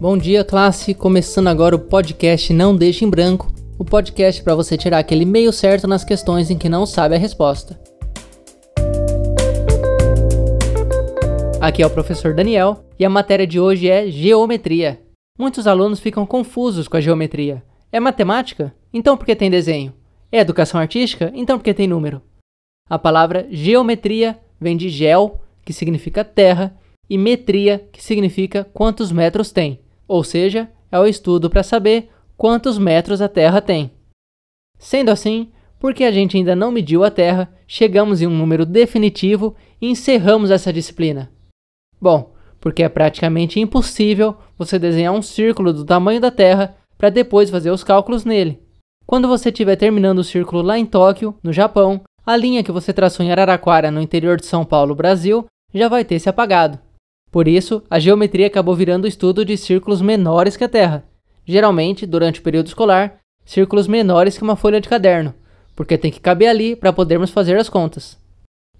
Bom dia, classe! Começando agora o podcast Não Deixe em Branco o podcast para você tirar aquele meio certo nas questões em que não sabe a resposta. Aqui é o professor Daniel e a matéria de hoje é Geometria. Muitos alunos ficam confusos com a geometria. É matemática? Então por que tem desenho? É educação artística? Então por que tem número? A palavra geometria vem de geo, que significa terra, e metria, que significa quantos metros tem. Ou seja, é o estudo para saber quantos metros a Terra tem. Sendo assim, porque a gente ainda não mediu a Terra, chegamos em um número definitivo e encerramos essa disciplina. Bom, porque é praticamente impossível você desenhar um círculo do tamanho da Terra para depois fazer os cálculos nele. Quando você estiver terminando o círculo lá em Tóquio, no Japão, a linha que você traçou em Araraquara, no interior de São Paulo, Brasil, já vai ter se apagado. Por isso, a geometria acabou virando o estudo de círculos menores que a Terra, geralmente, durante o período escolar, círculos menores que uma folha de caderno, porque tem que caber ali para podermos fazer as contas.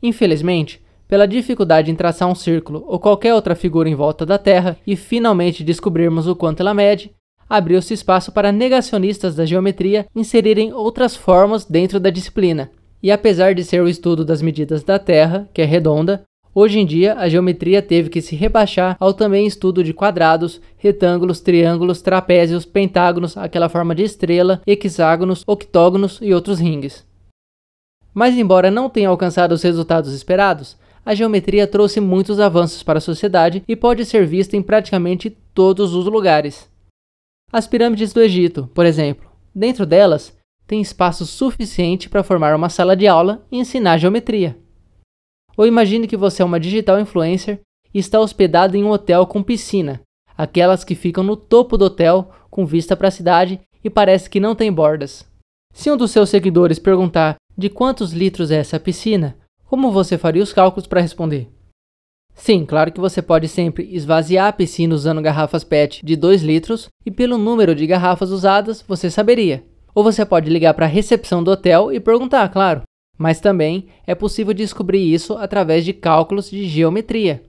Infelizmente, pela dificuldade em traçar um círculo ou qualquer outra figura em volta da Terra e finalmente descobrirmos o quanto ela mede, abriu-se espaço para negacionistas da geometria inserirem outras formas dentro da disciplina. E apesar de ser o estudo das medidas da Terra, que é redonda, Hoje em dia, a geometria teve que se rebaixar ao também estudo de quadrados, retângulos, triângulos, trapézios, pentágonos, aquela forma de estrela, hexágonos, octógonos e outros ringues. Mas, embora não tenha alcançado os resultados esperados, a geometria trouxe muitos avanços para a sociedade e pode ser vista em praticamente todos os lugares. As pirâmides do Egito, por exemplo, dentro delas tem espaço suficiente para formar uma sala de aula e ensinar geometria. Ou imagine que você é uma digital influencer e está hospedado em um hotel com piscina, aquelas que ficam no topo do hotel com vista para a cidade e parece que não tem bordas. Se um dos seus seguidores perguntar de quantos litros é essa piscina, como você faria os cálculos para responder? Sim, claro que você pode sempre esvaziar a piscina usando garrafas PET de 2 litros e pelo número de garrafas usadas você saberia. Ou você pode ligar para a recepção do hotel e perguntar, claro, mas também é possível descobrir isso através de cálculos de geometria.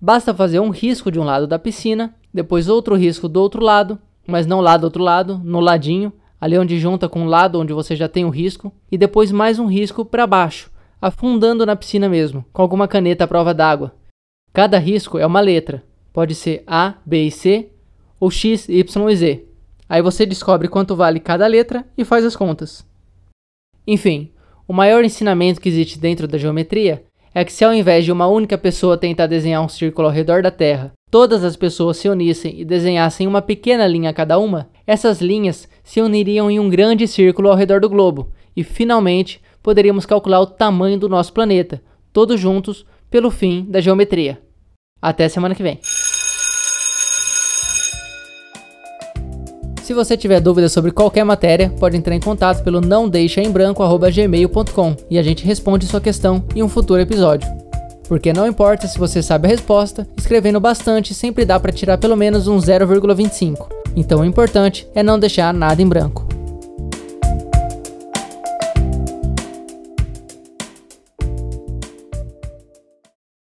Basta fazer um risco de um lado da piscina, depois outro risco do outro lado, mas não lá do outro lado, no ladinho, ali onde junta com o lado onde você já tem o risco, e depois mais um risco para baixo, afundando na piscina mesmo, com alguma caneta à prova d'água. Cada risco é uma letra, pode ser A, B e C, ou X, Y e Z. Aí você descobre quanto vale cada letra e faz as contas. Enfim, o maior ensinamento que existe dentro da geometria é que se ao invés de uma única pessoa tentar desenhar um círculo ao redor da Terra, todas as pessoas se unissem e desenhassem uma pequena linha cada uma, essas linhas se uniriam em um grande círculo ao redor do globo e finalmente poderíamos calcular o tamanho do nosso planeta, todos juntos, pelo fim da geometria. Até semana que vem. Se você tiver dúvidas sobre qualquer matéria, pode entrar em contato pelo não branco@gmail.com e a gente responde sua questão em um futuro episódio. Porque não importa se você sabe a resposta, escrevendo bastante sempre dá para tirar pelo menos um 0,25. Então o importante é não deixar nada em branco.